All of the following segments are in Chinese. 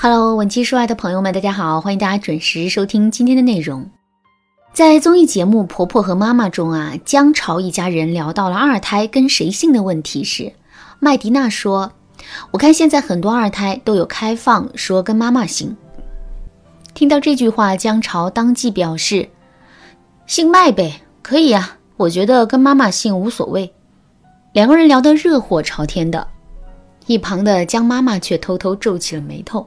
Hello，文姬说爱的朋友们，大家好，欢迎大家准时收听今天的内容。在综艺节目《婆婆和妈妈》中啊，姜潮一家人聊到了二胎跟谁姓的问题时，麦迪娜说：“我看现在很多二胎都有开放说跟妈妈姓。”听到这句话，姜潮当即表示：“姓麦呗，可以呀，我觉得跟妈妈姓无所谓。”两个人聊得热火朝天的。一旁的江妈妈却偷偷皱起了眉头，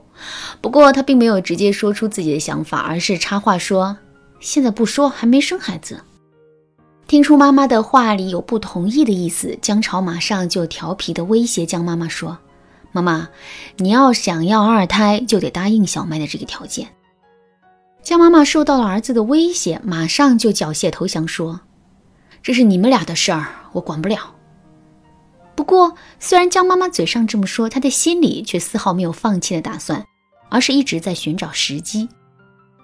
不过她并没有直接说出自己的想法，而是插话说：“现在不说，还没生孩子。”听出妈妈的话里有不同意的意思，江潮马上就调皮的威胁江妈妈说：“妈妈，你要想要二胎，就得答应小麦的这个条件。”江妈妈受到了儿子的威胁，马上就缴械投降说：“这是你们俩的事儿，我管不了。”不过，虽然江妈妈嘴上这么说，她的心里却丝毫没有放弃的打算，而是一直在寻找时机。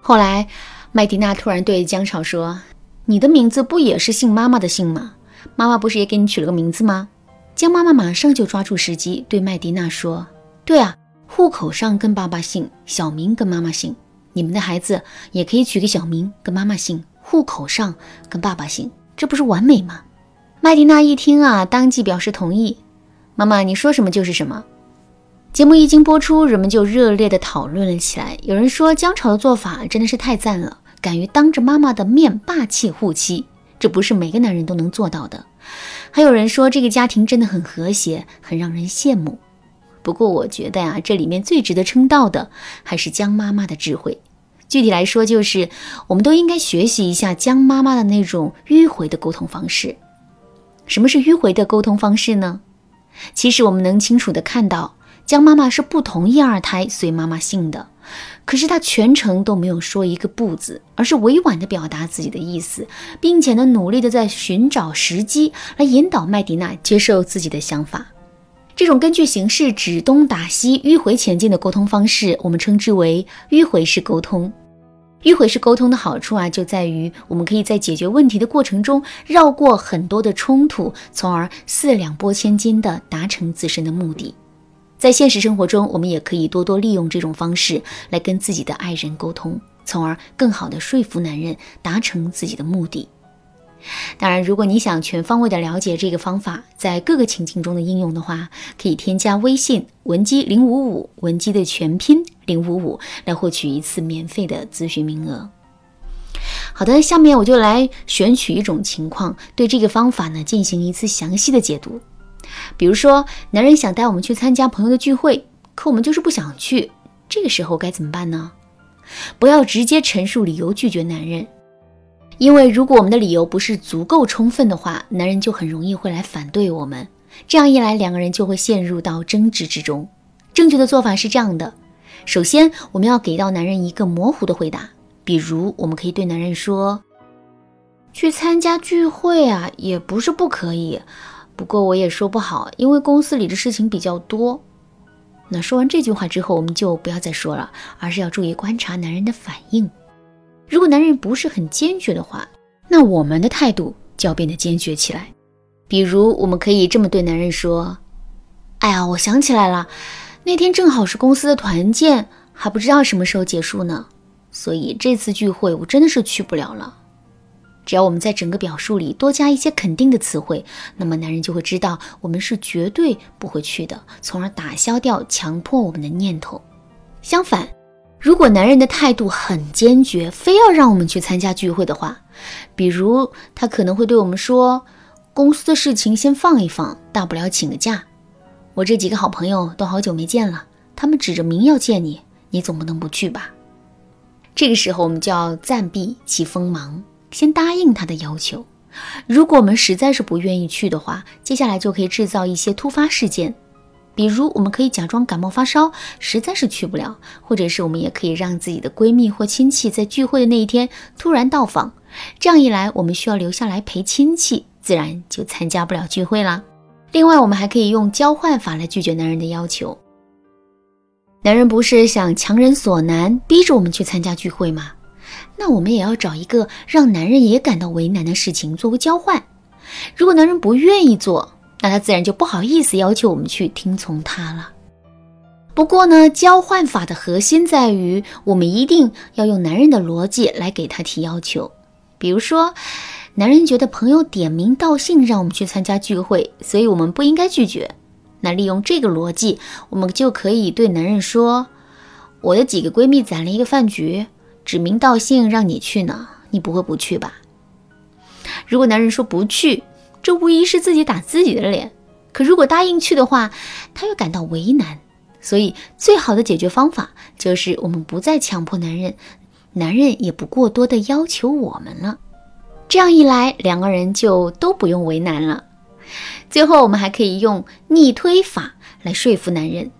后来，麦迪娜突然对江潮说：“你的名字不也是姓妈妈的姓吗？妈妈不是也给你取了个名字吗？”江妈妈马上就抓住时机对麦迪娜说：“对啊，户口上跟爸爸姓，小名跟妈妈姓，你们的孩子也可以取个小名跟妈妈姓，户口上跟爸爸姓，这不是完美吗？”麦迪娜一听啊，当即表示同意。妈妈，你说什么就是什么。节目一经播出，人们就热烈地讨论了起来。有人说姜潮的做法真的是太赞了，敢于当着妈妈的面霸气护妻，这不是每个男人都能做到的。还有人说这个家庭真的很和谐，很让人羡慕。不过我觉得呀，这里面最值得称道的还是姜妈妈的智慧。具体来说，就是我们都应该学习一下姜妈妈的那种迂回的沟通方式。什么是迂回的沟通方式呢？其实我们能清楚的看到，江妈妈是不同意二胎随妈妈姓的，可是她全程都没有说一个不字，而是委婉的表达自己的意思，并且呢，努力的在寻找时机来引导麦迪娜接受自己的想法。这种根据形势指东打西、迂回前进的沟通方式，我们称之为迂回式沟通。迂回式沟通的好处啊，就在于我们可以在解决问题的过程中绕过很多的冲突，从而四两拨千斤的达成自身的目的。在现实生活中，我们也可以多多利用这种方式来跟自己的爱人沟通，从而更好的说服男人达成自己的目的。当然，如果你想全方位的了解这个方法在各个情境中的应用的话，可以添加微信文姬零五五，文姬的全拼零五五，来获取一次免费的咨询名额。好的，下面我就来选取一种情况，对这个方法呢进行一次详细的解读。比如说，男人想带我们去参加朋友的聚会，可我们就是不想去，这个时候该怎么办呢？不要直接陈述理由拒绝男人。因为如果我们的理由不是足够充分的话，男人就很容易会来反对我们。这样一来，两个人就会陷入到争执之中。正确的做法是这样的：首先，我们要给到男人一个模糊的回答，比如我们可以对男人说：“去参加聚会啊，也不是不可以，不过我也说不好，因为公司里的事情比较多。”那说完这句话之后，我们就不要再说了，而是要注意观察男人的反应。如果男人不是很坚决的话，那我们的态度就要变得坚决起来。比如，我们可以这么对男人说：“哎呀，我想起来了，那天正好是公司的团建，还不知道什么时候结束呢，所以这次聚会我真的是去不了了。”只要我们在整个表述里多加一些肯定的词汇，那么男人就会知道我们是绝对不会去的，从而打消掉强迫我们的念头。相反，如果男人的态度很坚决，非要让我们去参加聚会的话，比如他可能会对我们说：“公司的事情先放一放，大不了请个假。我这几个好朋友都好久没见了，他们指着明要见你，你总不能不去吧？”这个时候，我们就要暂避其锋芒，先答应他的要求。如果我们实在是不愿意去的话，接下来就可以制造一些突发事件。比如，我们可以假装感冒发烧，实在是去不了；或者是我们也可以让自己的闺蜜或亲戚在聚会的那一天突然到访。这样一来，我们需要留下来陪亲戚，自然就参加不了聚会啦。另外，我们还可以用交换法来拒绝男人的要求。男人不是想强人所难，逼着我们去参加聚会吗？那我们也要找一个让男人也感到为难的事情作为交换。如果男人不愿意做，那他自然就不好意思要求我们去听从他了。不过呢，交换法的核心在于，我们一定要用男人的逻辑来给他提要求。比如说，男人觉得朋友点名道姓让我们去参加聚会，所以我们不应该拒绝。那利用这个逻辑，我们就可以对男人说：“我的几个闺蜜攒了一个饭局，指名道姓让你去呢，你不会不去吧？”如果男人说不去，这无疑是自己打自己的脸。可如果答应去的话，他又感到为难。所以，最好的解决方法就是我们不再强迫男人，男人也不过多的要求我们了。这样一来，两个人就都不用为难了。最后，我们还可以用逆推法来说服男人。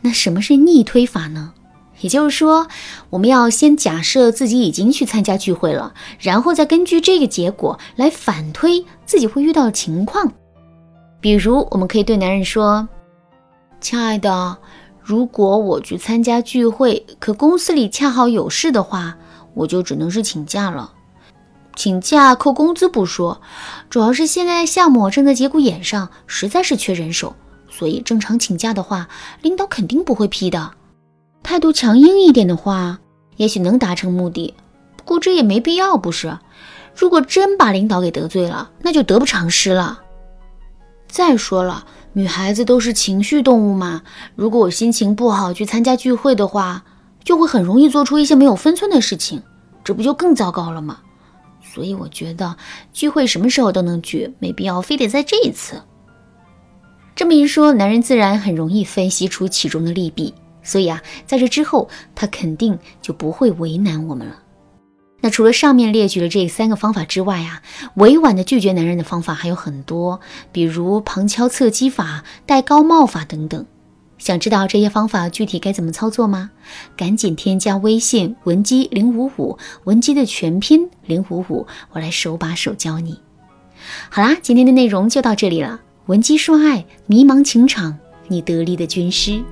那什么是逆推法呢？也就是说，我们要先假设自己已经去参加聚会了，然后再根据这个结果来反推自己会遇到的情况。比如，我们可以对男人说：“亲爱的，如果我去参加聚会，可公司里恰好有事的话，我就只能是请假了。请假扣工资不说，主要是现在项目正在节骨眼上，实在是缺人手，所以正常请假的话，领导肯定不会批的。”态度强硬一点的话，也许能达成目的，不过这也没必要，不是？如果真把领导给得罪了，那就得不偿失了。再说了，女孩子都是情绪动物嘛，如果我心情不好去参加聚会的话，就会很容易做出一些没有分寸的事情，这不就更糟糕了吗？所以我觉得聚会什么时候都能聚，没必要非得在这一次。这么一说，男人自然很容易分析出其中的利弊。所以啊，在这之后，他肯定就不会为难我们了。那除了上面列举的这三个方法之外啊，委婉的拒绝男人的方法还有很多，比如旁敲侧击法、戴高帽法等等。想知道这些方法具体该怎么操作吗？赶紧添加微信文姬零五五，文姬的全拼零五五，我来手把手教你。好啦，今天的内容就到这里了。文姬说爱，迷茫情场，你得力的军师。